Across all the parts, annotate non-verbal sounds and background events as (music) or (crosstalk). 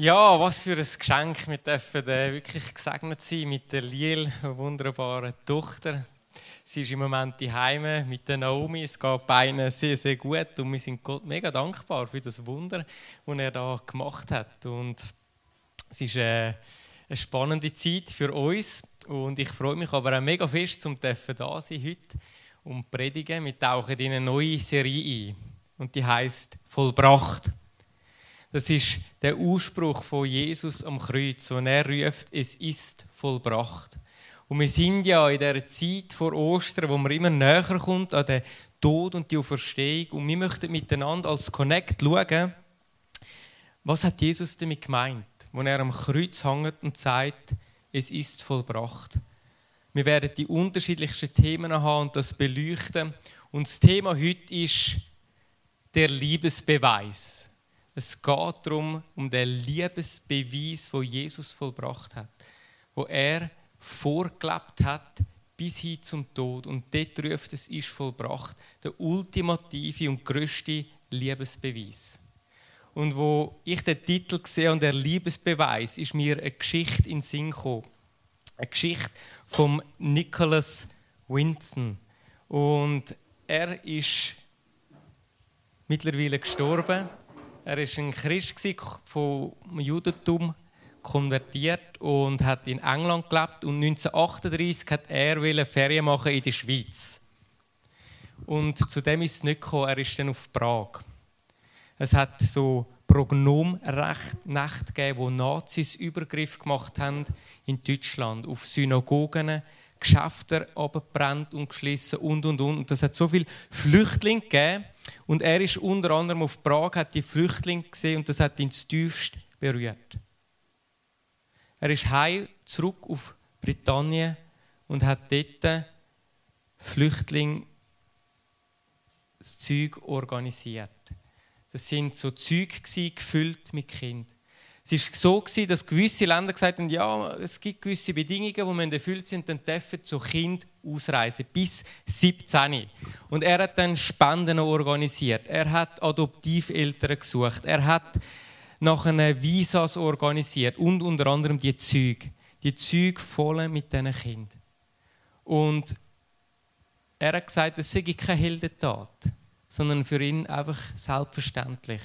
Ja, was für ein Geschenk. Wir dürfen äh, wirklich gesegnet sein mit der Liel, einer wunderbaren Tochter. Sie ist im Moment die Heime mit der Naomi. Es geht beiden sehr, sehr gut und wir sind Gott mega dankbar für das Wunder, das er da gemacht hat. Und es ist äh, eine spannende Zeit für uns und ich freue mich aber auch mega fest, dürfen da sein heute und predigen. Wir tauchen in eine neue Serie ein und die heißt Vollbracht. Das ist der Ausspruch von Jesus am Kreuz, wo er ruft, es ist vollbracht. Und wir sind ja in der Zeit vor Ostern, wo man immer näher kommt an den Tod und die Auferstehung. Und wir möchten miteinander als Connect schauen, was hat Jesus damit gemeint, wo er am Kreuz hängt und sagt, es ist vollbracht. Wir werden die unterschiedlichsten Themen haben und das beleuchten. Und das Thema heute ist der Liebesbeweis. Es geht darum, um den Liebesbeweis, wo Jesus vollbracht hat, wo er vorgelebt hat bis hin zum Tod. Und dort ruft es ist vollbracht, der ultimative und größte Liebesbeweis. Und wo ich den Titel sehe und der Liebesbeweis, ist mir eine Geschichte in den Sinn gekommen. Eine Geschichte von Nicholas Winston. Und er ist mittlerweile gestorben er war ein Christ vom Judentum konvertiert und hat in England gelebt und 1938 hat er Ferien machen in der Schweiz. Und zu dem ist es nicht gekommen. Er ist dann auf Prag. Es hat so Prognomrecht gegeben, wo Nazis Übergriff gemacht haben in Deutschland auf Synagogen, Geschäfte abgebrannt und geschlossen und und und. Und das hat so viele Flüchtlinge gegeben und er ist unter anderem auf Prag, hat die Flüchtlinge gesehen und das hat ihn zutiefst berührt. Er ist heim zurück auf Britannien und hat dort Flüchtlinge das Zeug organisiert. Das sind so Züge gefüllt mit Kind. Es war so, dass gewisse Länder gesagt haben, ja, es gibt gewisse Bedingungen, die wenn erfüllt sind, dann dürfen so Kind ausreisen, bis 17. Und er hat dann Spenden organisiert. Er hat Adoptiveltern gesucht. Er hat nachher Visas organisiert und unter anderem die Züge. Die Züge voll mit diesen Kindern. Und er hat gesagt, es sei keine Heldentat, sondern für ihn einfach selbstverständlich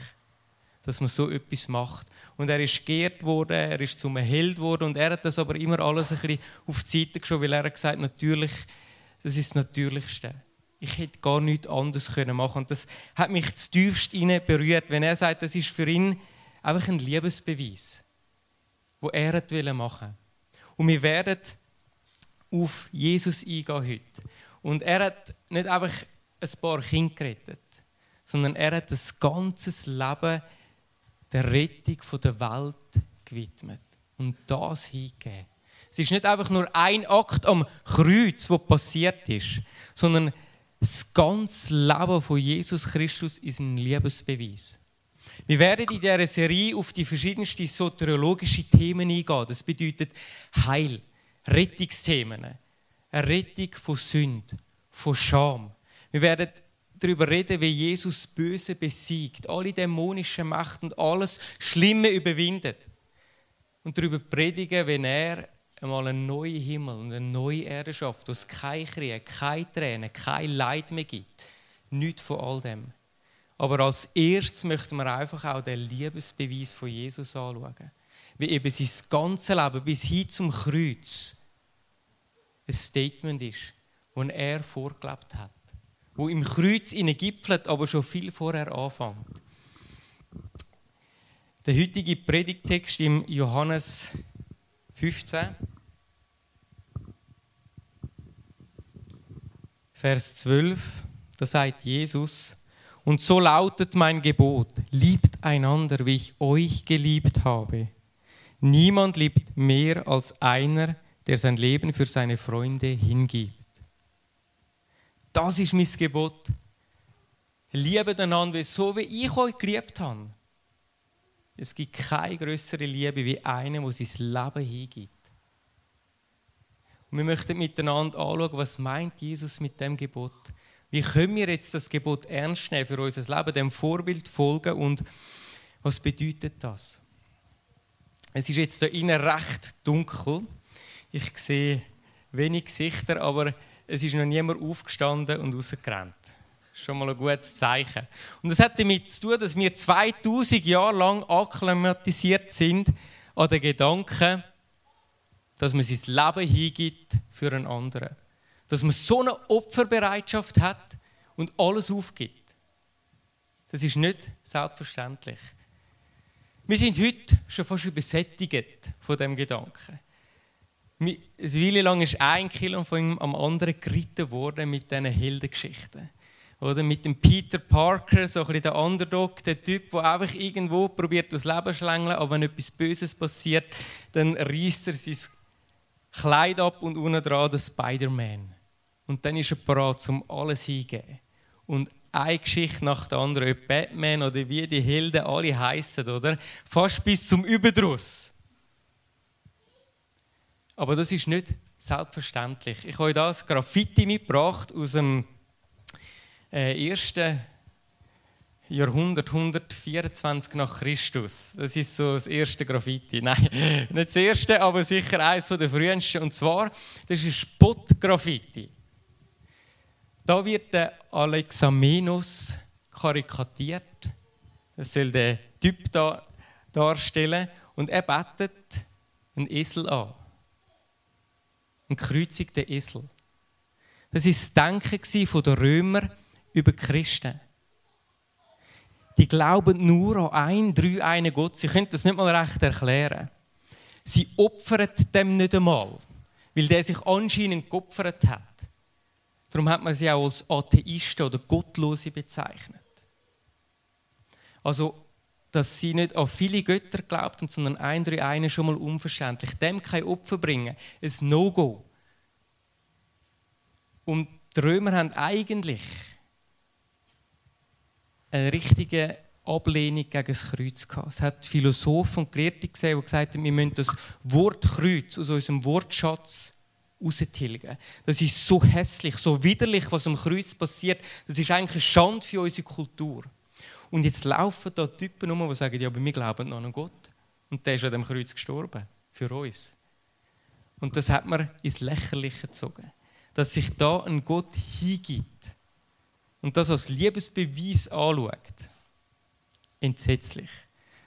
dass man so etwas macht. Und er ist geehrt worden, er ist zum Held worden und er hat das aber immer alles ein bisschen auf die Seite geschoben, weil er hat gesagt, natürlich, das ist das Natürlichste. Ich hätte gar nichts anderes können machen und das hat mich tiefst berührt, wenn er sagt, das ist für ihn einfach ein Liebesbeweis, wo er machen machen. Und wir werden auf Jesus eingehen heute. Und er hat nicht einfach ein paar Kinder gerettet, sondern er hat das ganze Leben der Rettung der Welt gewidmet und das hingegeben. Es ist nicht einfach nur ein Akt am Kreuz, wo passiert ist, sondern das ganze Leben von Jesus Christus ist ein Liebesbeweis. Wir werden in dieser Serie auf die verschiedensten soteriologischen Themen eingehen. Das bedeutet Heil, Rettungsthemen, eine Rettung von Sünde, von Scham. Wir werden darüber reden, wie Jesus Böse besiegt, alle dämonischen Macht und alles Schlimme überwindet. Und darüber predigen, wenn er einmal einen neuen Himmel und eine neue Erde schafft, wo es kein Krieg, keine Tränen, kein Leid mehr gibt. Nicht von all dem. Aber als erstes möchten wir einfach auch den Liebesbeweis von Jesus anschauen. Wie eben sein ganzes Leben bis hin zum Kreuz ein Statement ist, das er vorgelebt hat wo im Kreuz gipfelt, aber schon viel vorher anfängt. Der heutige Predigtext im Johannes 15, Vers 12, da sagt Jesus, und so lautet mein Gebot, liebt einander, wie ich euch geliebt habe. Niemand liebt mehr als einer, der sein Leben für seine Freunde hingibt. Das ist mein Gebot. Liebe einander so, wie ich euch geliebt habe. Es gibt keine größere Liebe wie eine, der sein Leben hingibt. Und wir möchten miteinander anschauen, was meint Jesus mit dem Gebot? Wie können wir jetzt das Gebot ernst nehmen für unser Leben, dem Vorbild folgen und was bedeutet das? Es ist jetzt hier innen recht dunkel. Ich sehe wenig Gesichter, aber es ist noch niemand aufgestanden und rausgerannt. Das ist schon mal ein gutes Zeichen. Und das hat damit zu tun, dass wir 2000 Jahre lang akklimatisiert sind an den Gedanken, dass man sein Leben hingibt für einen anderen. Dass man so eine Opferbereitschaft hat und alles aufgibt. Das ist nicht selbstverständlich. Wir sind heute schon fast übersättigt von dem Gedanken. Eine Weile lang ist ein Kilo von ihm am anderen geritten worden mit diesen Heldengeschichten. Oder mit dem Peter Parker, so ein bisschen der Underdog, der Typ, der einfach irgendwo probiert, das Leben zu schlängeln, aber wenn etwas Böses passiert, dann reißt er sein Kleid ab und unten dran der Spider-Man. Und dann ist er bereit, um alles hingeben. Und eine Geschichte nach der anderen, ob Batman oder wie die Helden alle heißen, oder? Fast bis zum Überdruss. Aber das ist nicht selbstverständlich. Ich habe das Graffiti mitgebracht aus dem äh, ersten Jahrhundert, 124 nach Christus. Das ist so das erste Graffiti. (laughs) Nein, nicht das erste, aber sicher eines der frühesten. Und zwar, das ist Spottgraffiti. Da wird der Alexamenus karikatiert. Das soll der Typ da darstellen. Und er betet einen Esel an. Ein gekreuzigter Esel. Das war das Denken der Römer über die Christen. Die glauben nur an einen, drei, einen Gott. Sie können das nicht mal recht erklären. Sie opfern dem nicht einmal, weil der sich anscheinend geopfert hat. Darum hat man sie auch als Atheisten oder Gottlose bezeichnet. Also, dass sie nicht an viele Götter glaubten, sondern ein, drei, einen schon mal unverständlich. Dem kein Opfer bringen, ein No-Go. Und die Römer haben eigentlich eine richtige Ablehnung gegen das Kreuz gehabt. Es hat Philosophen und Gelehrte gesehen, die gesagt haben, wir müssen das Wort Kreuz aus unserem Wortschatz raustilgen. Das ist so hässlich, so widerlich, was am Kreuz passiert. Das ist eigentlich eine Schande für unsere Kultur. Und jetzt laufen da Typen um, die sagen, ja, aber wir glauben noch an Gott. Und der ist an dem Kreuz gestorben. Für uns. Und das hat man ins Lächerliche gezogen. Dass sich da ein Gott hingibt und das als Liebesbeweis anschaut. Entsetzlich.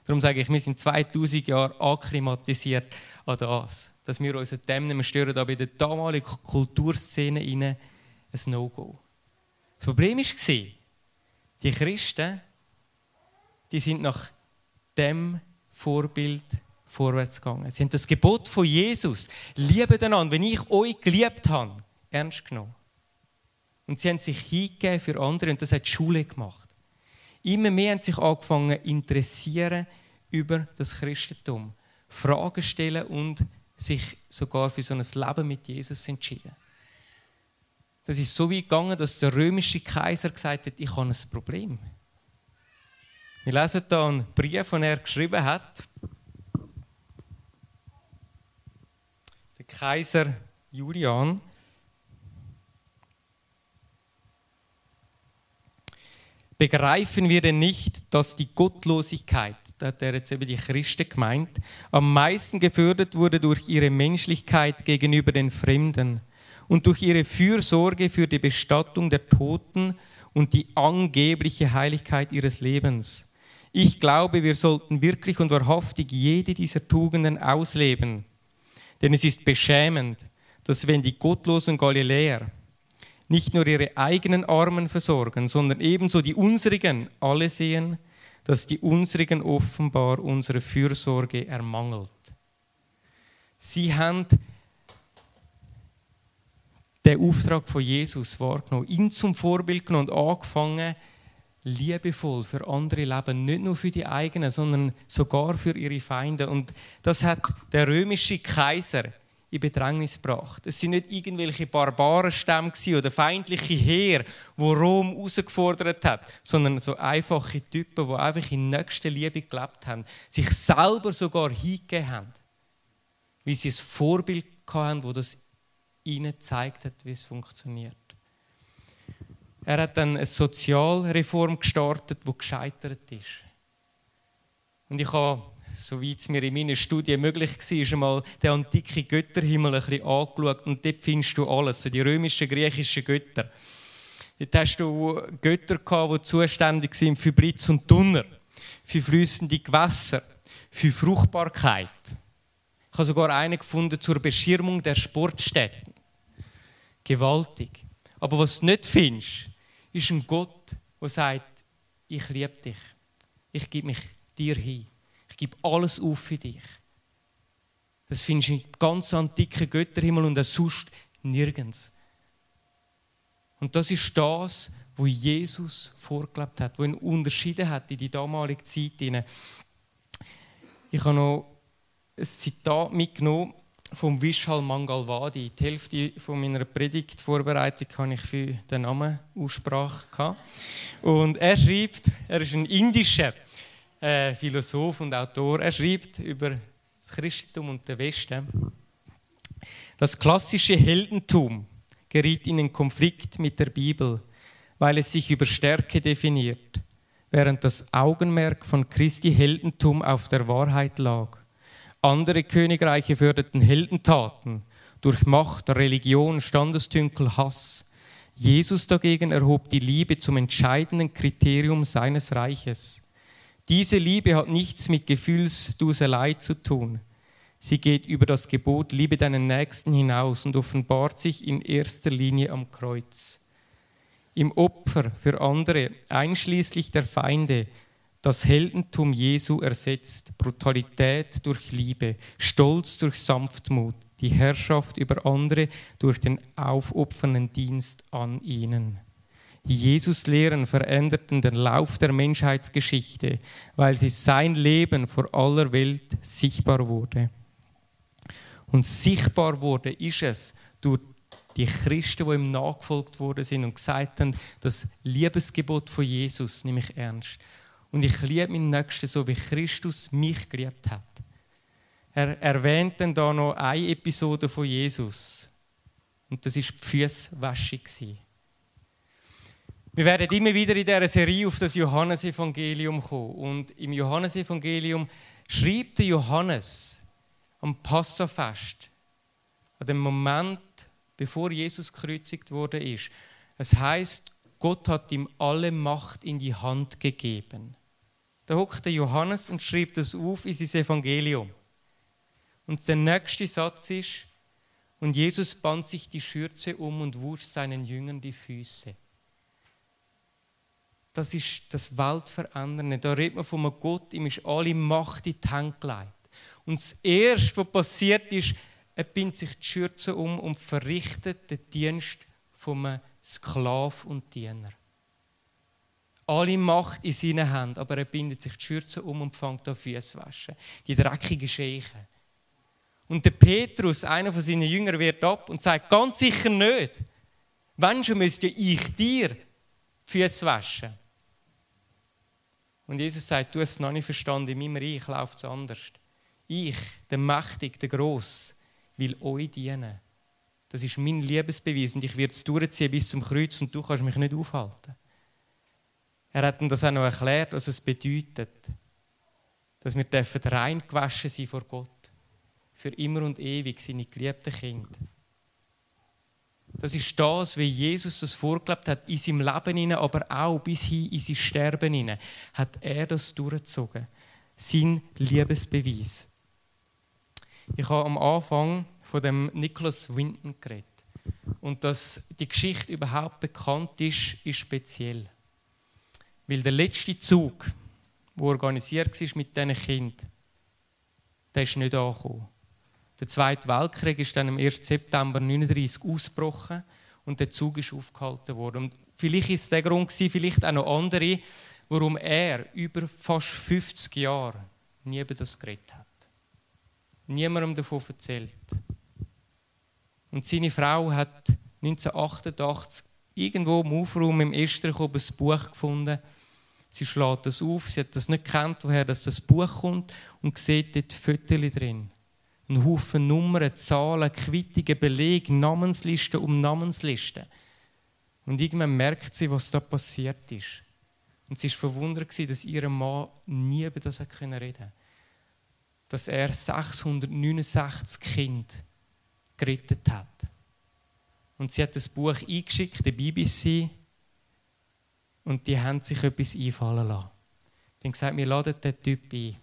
Darum sage ich, wir sind 2000 Jahre akklimatisiert an das, dass wir uns dem nicht mehr stören, aber in der damaligen Kulturszene ein No-Go. Das Problem war, die Christen, die sind nach dem Vorbild vorwärts gegangen. Sie haben das Gebot von Jesus, liebe einander, wenn ich euch geliebt habe, ernst genommen. Und sie haben sich hingegeben für andere und das hat die Schule gemacht. Immer mehr haben sich angefangen zu interessieren über das Christentum, Fragen stellen und sich sogar für so ein Leben mit Jesus entschieden. Das ist so weit gegangen, dass der römische Kaiser gesagt hat, ich habe ein Problem. Wir lesen hier einen Brief, den er geschrieben hat. Der Kaiser Julian Begreifen wir denn nicht, dass die Gottlosigkeit, da hat er jetzt eben die Christen gemeint, am meisten gefördert wurde durch ihre Menschlichkeit gegenüber den Fremden und durch ihre Fürsorge für die Bestattung der Toten und die angebliche Heiligkeit ihres Lebens. Ich glaube, wir sollten wirklich und wahrhaftig jede dieser Tugenden ausleben. Denn es ist beschämend, dass wenn die gottlosen Galiläer nicht nur ihre eigenen Armen versorgen, sondern ebenso die unsrigen alle sehen, dass die unsrigen offenbar unsere Fürsorge ermangelt. Sie haben den Auftrag von Jesus wahrgenommen, ihn zum Vorbild genommen und angefangen, liebevoll für andere leben, nicht nur für die eigenen, sondern sogar für ihre Feinde. Und das hat der römische Kaiser in Bedrängnis gebracht. Es sind nicht irgendwelche Barbarenstämme oder feindliche Heer, wo Rom herausgefordert hat, sondern so einfache Typen, die einfach in nächster Liebe gelebt haben, sich selber sogar hingegeben haben, wie sie ein Vorbild hatten, wo das ihnen gezeigt hat, wie es funktioniert. Er hat dann eine Sozialreform gestartet, die gescheitert ist. Und ich habe soweit es mir in meinen Studien möglich war, einmal den antiken Götterhimmel ein bisschen angeschaut und dort findest du alles, so die römischen, griechischen Götter. Dort hast du Götter gehabt, die zuständig sind für Blitz und Donner, für fließende Gewässer, für Fruchtbarkeit. Ich habe sogar einen gefunden zur Beschirmung der Sportstätten. Gewaltig. Aber was du nicht findest, ist ein Gott, der sagt, ich liebe dich. Ich gebe mich dir hin. Ich gebe alles auf für dich. Das findest du im ganz antiken Götterhimmel und sonst nirgends. Und das ist das, wo Jesus vorgelebt hat, wo ihn unterschieden hat in die damalige Zeit. Ich habe noch ein Zitat mitgenommen vom Vishal Mangalwadi. Die Hälfte von meiner Predigtvorbereitung habe ich für den Namen Aussprache Und er schreibt, er ist ein indischer äh, Philosoph und Autor. Er schreibt über das Christentum und den Westen. Das klassische Heldentum geriet in den Konflikt mit der Bibel, weil es sich über Stärke definiert, während das Augenmerk von Christi Heldentum auf der Wahrheit lag. Andere Königreiche förderten Heldentaten durch Macht, Religion, Standestünkel, Hass. Jesus dagegen erhob die Liebe zum entscheidenden Kriterium seines Reiches. Diese Liebe hat nichts mit Gefühlsduselei zu tun. Sie geht über das Gebot, liebe deinen Nächsten hinaus und offenbart sich in erster Linie am Kreuz. Im Opfer für andere, einschließlich der Feinde, das Heldentum Jesu ersetzt Brutalität durch Liebe, Stolz durch Sanftmut, die Herrschaft über andere durch den aufopfernden Dienst an ihnen. Jesus Lehren veränderten den Lauf der Menschheitsgeschichte, weil sie sein Leben vor aller Welt sichtbar wurde. Und sichtbar wurde ist es durch die Christen, die ihm nachgefolgt worden sind und gesagt haben, das Liebesgebot von Jesus nehme ich ernst. Und ich liebe meinen Nächsten so, wie Christus mich geliebt hat. Er erwähnt dann da noch eine Episode von Jesus. Und das ist die Füßwaschung. Wir werden immer wieder in dieser Serie auf das Johannesevangelium kommen. Und im Johannesevangelium schreibt der Johannes am Passafest, an dem Moment, bevor Jesus gekreuzigt wurde, ist. Es heißt, Gott hat ihm alle Macht in die Hand gegeben. Da hockt der Johannes und schreibt das auf in sein Evangelium. Und der nächste Satz ist, und Jesus band sich die Schürze um und wusch seinen Jüngern die Füße das ist das Weltverändernde. Da redet man von einem Gott, ihm ist alle Macht in die Hände gelegt. Und das Erste, was passiert ist, er bindet sich die Schürze um und verrichtet den Dienst vom Sklav und Diener. Alle Macht in seinen Händen, aber er bindet sich die Schürze um und fängt an Füße waschen. Die dreckigen Scheichen. Und der Petrus, einer von seinen Jüngern, wird ab und sagt, ganz sicher nicht. Wenn schon müsste ich dir die Füße waschen. Und Jesus sagt, du hast es noch nicht verstanden, in meinem Reich läuft es anders. Ich, der Mächtige, der Gross, will euch dienen. Das ist mein Liebesbeweis und ich werde es durchziehen bis zum Kreuz und du kannst mich nicht aufhalten. Er hat ihm das auch noch erklärt, was es bedeutet, dass wir dürfen rein gewaschen sein vor Gott. Für immer und ewig seine geliebten Kinder. Das ist das, wie Jesus das vorgelebt hat in seinem Leben, hinein, aber auch bis hin in sein Sterben hinein, hat er das durchgezogen. Sein Liebesbeweis. Ich habe am Anfang von dem Nicholas Winton geredet. Und dass die Geschichte überhaupt bekannt ist, ist speziell. Weil der letzte Zug, der organisiert war mit diesen Kindern, der ist nicht angekommen. Der Zweite Weltkrieg ist dann am 1. September 1939 ausgebrochen und der Zug ist aufgehalten worden. Und vielleicht ist der Grund vielleicht auch noch andere, warum er über fast 50 Jahre nie über das geredet hat. Niemandem davon erzählt. Und seine Frau hat 1988 irgendwo im Aufraum im Esterich ein Buch gefunden. Sie schlägt das auf, sie hat das nicht gekannt, woher das Buch kommt und sieht dort Fotos drin. Ein Haufen Nummern, Zahlen, Quittungen, Belege, Namenslisten um Namenslisten. Und irgendwann merkt sie, was da passiert ist. Und sie war verwundert, dass ihr Mann nie über das reden konnte. Dass er 669 Kinder gerettet hat. Und sie hat das Buch eingeschickt, der BBC, und die haben sich etwas einfallen lassen. Die haben gesagt, wir laden den Typ ein.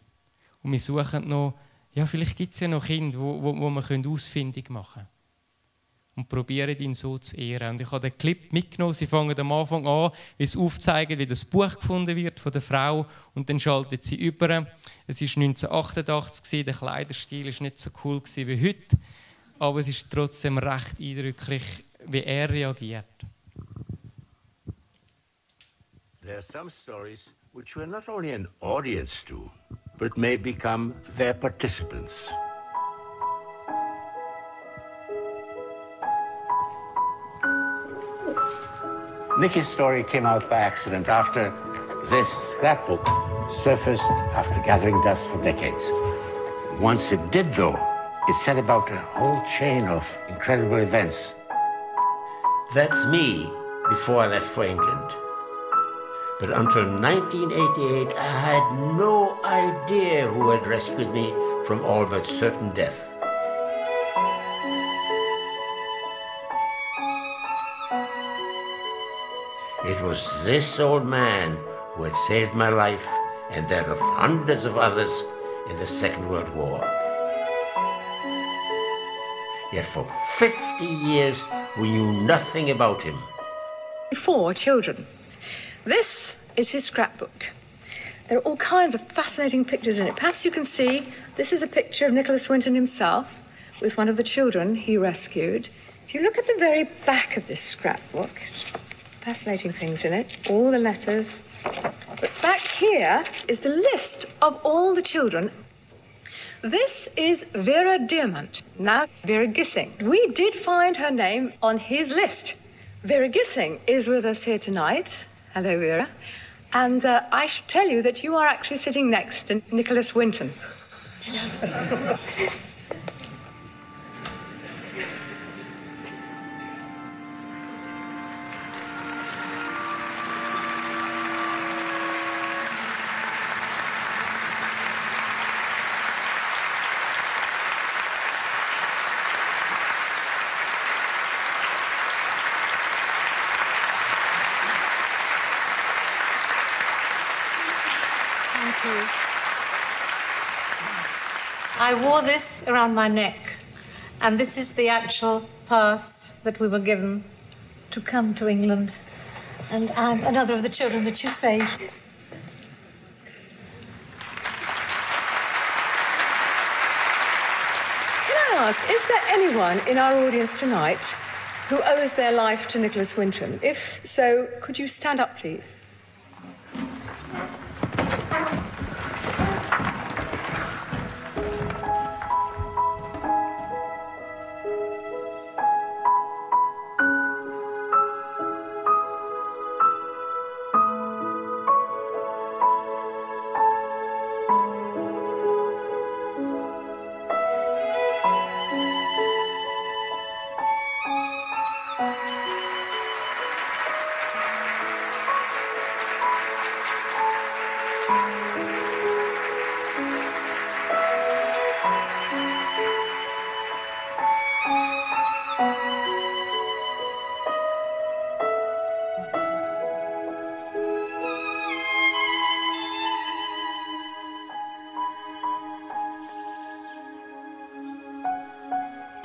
Und wir suchen noch, ja, vielleicht gibt es ja noch Kinder, wo, wo, wo wir ausfindig machen können. Und probieren ihn so zu ehren. Und ich habe den Clip mitgenommen. Sie fangen am Anfang an, wie es aufzeigen, wie das Buch gefunden wird von der Frau. Und dann schaltet sie über. Es war 1988, der Kleiderstil war nicht so cool wie heute. Aber es ist trotzdem recht eindrücklich, wie er reagiert. There are some stories which we're not only an audience to, but may become their participants. Nicky's story came out by accident after this scrapbook surfaced after gathering dust for decades. Once it did, though, it set about a whole chain of incredible events. That's me before I left for England. But until 1988, I had no idea who had rescued me from all but certain death. It was this old man who had saved my life and that of hundreds of others in the Second World War. Yet for 50 years we knew nothing about him. Four children. This is his scrapbook. There are all kinds of fascinating pictures in it. Perhaps you can see this is a picture of Nicholas Winton himself with one of the children he rescued. If you look at the very back of this scrapbook, fascinating things in it, all the letters. But back here is the list of all the children. This is Vera Diamant, now Vera Gissing. We did find her name on his list. Vera Gissing is with us here tonight. Hello, Vera. And uh, I should tell you that you are actually sitting next to Nicholas Winton. (laughs) I wore this around my neck, and this is the actual pass that we were given to come to England. And I'm another of the children that you saved. Can I ask, is there anyone in our audience tonight who owes their life to Nicholas Winton? If so, could you stand up, please?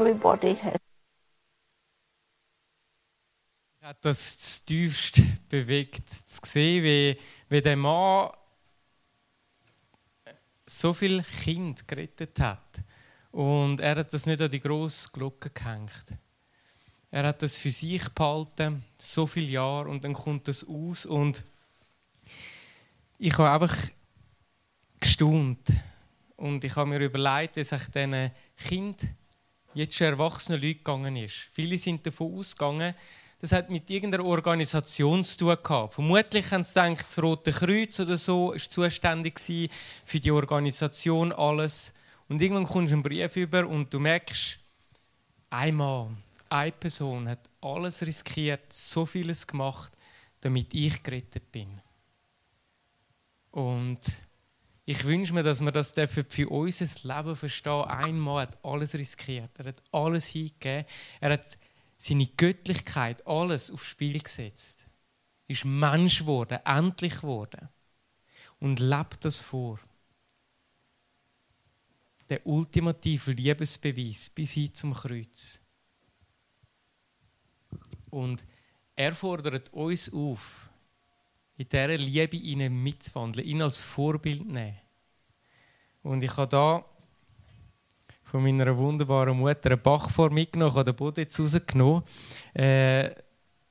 Everybody has. Hat das tiefst bewegt, zu sehen, wie, wie der Mann so viel Kind gerettet hat. Und er hat das nicht an die grosse Glocke gehängt. Er hat das für sich behalten, so viele Jahre, und dann kommt das aus. Und ich habe einfach gestaunt. Und ich habe mir überlegt, wie sich diesen Kind jetzt schon erwachsenen Leuten gegangen ist. Viele sind davon ausgegangen, das hat mit irgendeiner Organisation zu tun gehabt. Vermutlich haben sie gedacht, das Rote Kreuz oder so ist zuständig für die Organisation alles. Und irgendwann kommst du einen Brief über und du merkst, einmal, eine Person hat alles riskiert, so vieles gemacht, damit ich gerettet bin. Und Ich wünsche mir, dass wir das für unser Leben verstehen. Ein Mann hat alles riskiert. Er hat alles hingegeben. Er hat seine Göttlichkeit, alles aufs Spiel gesetzt. Ist Mensch geworden, endlich geworden. Und lebt das vor. Der ultimative Liebesbeweis bis hin zum Kreuz. Und er fordert uns auf, in dieser Liebe ihnen mitzuwandeln, ihn als Vorbild nehmen. Und ich habe da von meiner wunderbaren Mutter einen Bachform mitgenommen, ich habe den Boden jetzt rausgenommen. Äh,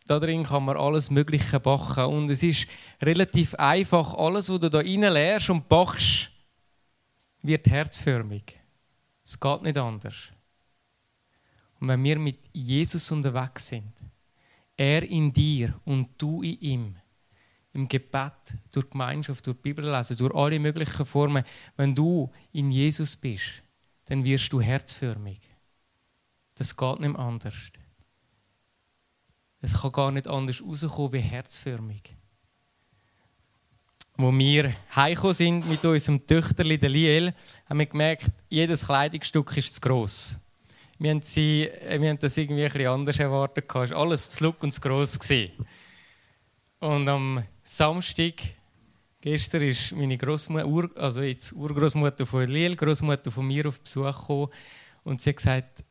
da kann man alles Mögliche backen. Und es ist relativ einfach. Alles, was du da rein lehrst und bachst, wird herzförmig. Es geht nicht anders. Und wenn wir mit Jesus unterwegs sind, er in dir und du in ihm, im Gebet, durch Gemeinschaft, durch Bibel lesen, durch alle möglichen Formen, wenn du in Jesus bist, dann wirst du herzförmig. Das geht nicht anders. Es kann gar nicht anders rauskommen wie herzförmig. Wo wir heimgekommen sind mit unserem Töchterli, der Liel, haben wir gemerkt, jedes Kleidungsstück ist zu gross. Wir haben, sie, wir haben das irgendwie ein anders erwartet. Es war alles zu look und zu gross. Und am Samstag, gestern, ist meine Großmutter, also jetzt Urgroßmutter von Liel, Großmutter von mir auf Besuch gekommen und sie hat gesagt,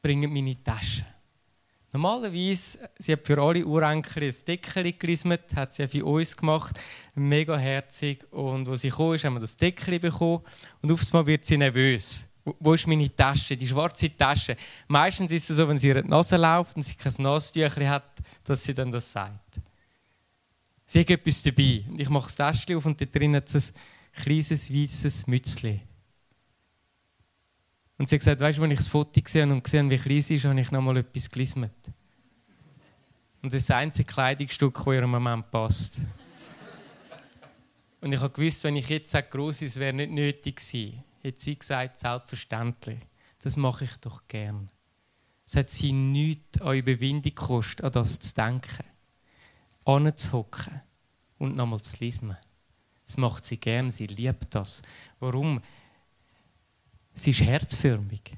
bringt meine Tasche. Normalerweise, sie hat für alle Urenkel ein Deckel gerismet, hat sie für uns gemacht, mega herzig. Und als sie kam, haben wir das Deckel bekommen und auf einmal wird sie nervös. Wo ist meine Tasche, die schwarze Tasche? Meistens ist es so, wenn sie ihre Nase läuft und sie kein Nasentüchchen hat, dass sie dann das sagt. Sie hat etwas dabei. Ich mache das Täschchen auf und da drin hat es ein kleines, weißes Mützchen. Und sie hat gesagt, weißt du, als ich das Foto gesehen und gesehen wie klein sie ist, habe ich noch mal etwas gelismet. Und das ist das einzige Kleidungsstück, das ihr im Moment passt. Und ich habe gewusst, wenn ich jetzt sage, gross ist, wäre nicht nötig gewesen. Hat sie gesagt, selbstverständlich. Das mache ich doch gern. Es hat sie nichts an Überwindung gekostet, an das zu denken. Anzuhocken und nochmal zu lesen. Das macht sie gern, sie liebt das. Warum? Sie ist herzförmig.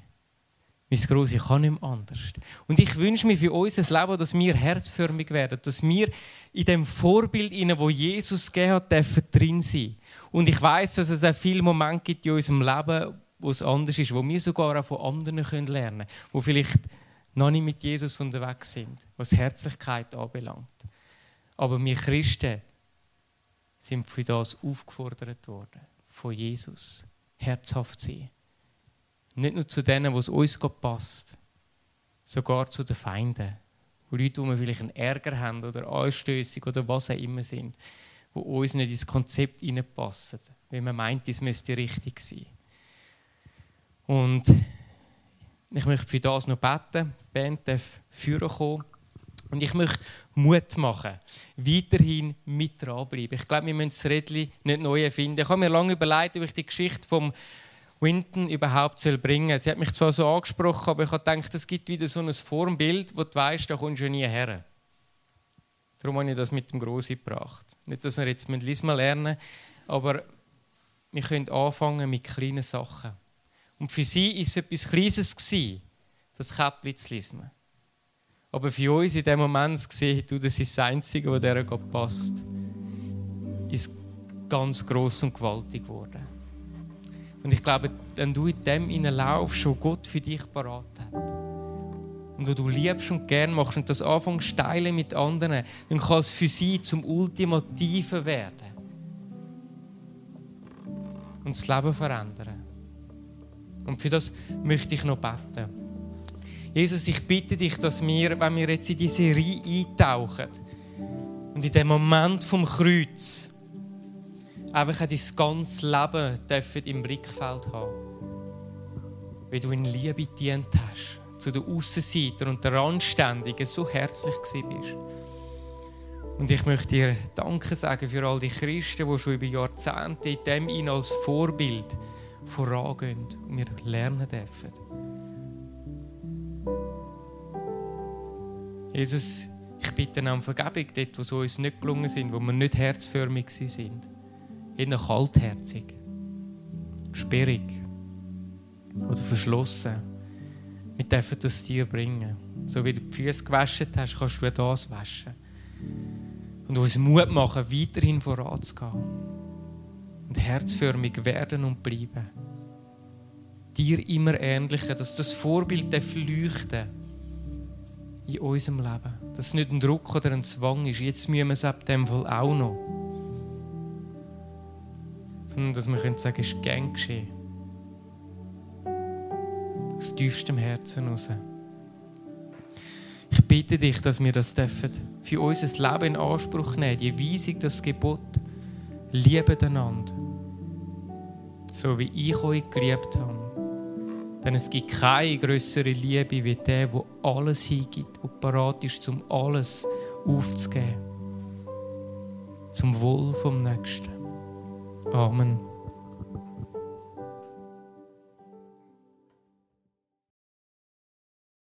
Mein Grosse kann nicht mehr anders. Und ich wünsche mir für unser Leben, dass wir herzförmig werden, dass wir in dem Vorbild, in wo Jesus gegeben hat, drin sein. Und ich weiß, dass es auch viele Momente gibt in unserem Leben, wo es anders ist, wo wir sogar auch von anderen lernen können, wo vielleicht noch nicht mit Jesus unterwegs sind, was Herzlichkeit anbelangt. Aber wir Christen sind für das aufgefordert worden, von Jesus herzhaft zu sein. Nicht nur zu denen, wo es uns passt, sogar zu den Feinden. Leute, die wir vielleicht einen Ärger haben oder anstößig oder was auch immer sind, die uns nicht ins Konzept hineinpassen, weil man meint, es müsste richtig sein. Und ich möchte für das noch beten. Die Band darf führen kommen. Und ich möchte Mut machen, weiterhin mit dranbleiben. Ich glaube, wir müssen das Rädchen nicht neu erfinden. Ich habe mir lange überlegt, ob ich die Geschichte vom Winton überhaupt soll bringen Sie hat mich zwar so angesprochen, aber ich habe gedacht, es gibt wieder so ein Formbild, wo du weißt, da kommst du nie her. Darum habe ich das mit dem Grossi gebracht. Nicht, dass wir jetzt Lisma lernen, aber wir können anfangen mit kleinen Sachen. Und für sie war es etwas Kleines, das Käppchen zu lesen. Aber für uns in dem Moment gesehen, du, das ist das Einzige, was dieser Gott passt, ist ganz groß und gewaltig geworden. Und ich glaube, wenn du in dem laufst, wo Gott für dich parat hat, und wo du liebst und gern machst und das anfängst teilen mit anderen, dann kann es für sie zum Ultimativen werden. Und das Leben verändern. Und für das möchte ich noch beten. Jesus, ich bitte dich, dass wir, wenn wir jetzt in diese Serie eintauchen und in dem Moment vom Kreuz, einfach dein ganzes Leben dürfen im Blickfeld haben. Wie du in Liebe dient hast, zu den Aussenseitern und den Randständigen so herzlich bist. Und ich möchte dir Danke sagen für all die Christen, die schon über Jahrzehnte in dem ihn als Vorbild vorangehen und wir lernen dürfen. Jesus, ich bitte um Vergebung dort, wo es uns nicht gelungen sind, wo wir nicht herzförmig sind. eher kaltherzig, sperrig oder verschlossen. Wir dürfen das dir bringen. So wie du die Füße gewaschen hast, kannst du das waschen. Und uns Mut machen, weiterhin voranzugehen. Und herzförmig werden und bleiben. Dir immer ähnlicher, dass das Vorbild leuchten in unserem Leben. Dass es nicht ein Druck oder ein Zwang ist. Jetzt müssen wir es ab dem Fall auch noch. Sondern dass wir können sagen, es ist gern geschehen. Aus tiefstem Herzen heraus. Ich bitte dich, dass wir das dürfen, für unser Leben in Anspruch nehmen, die Weisung, das Gebot, lieben einander, so wie ich euch geliebt habe. Denn es gibt keine größere Liebe wie der, der alles hingibt und parat ist, um alles aufzugeben. Zum Wohl vom Nächsten. Amen.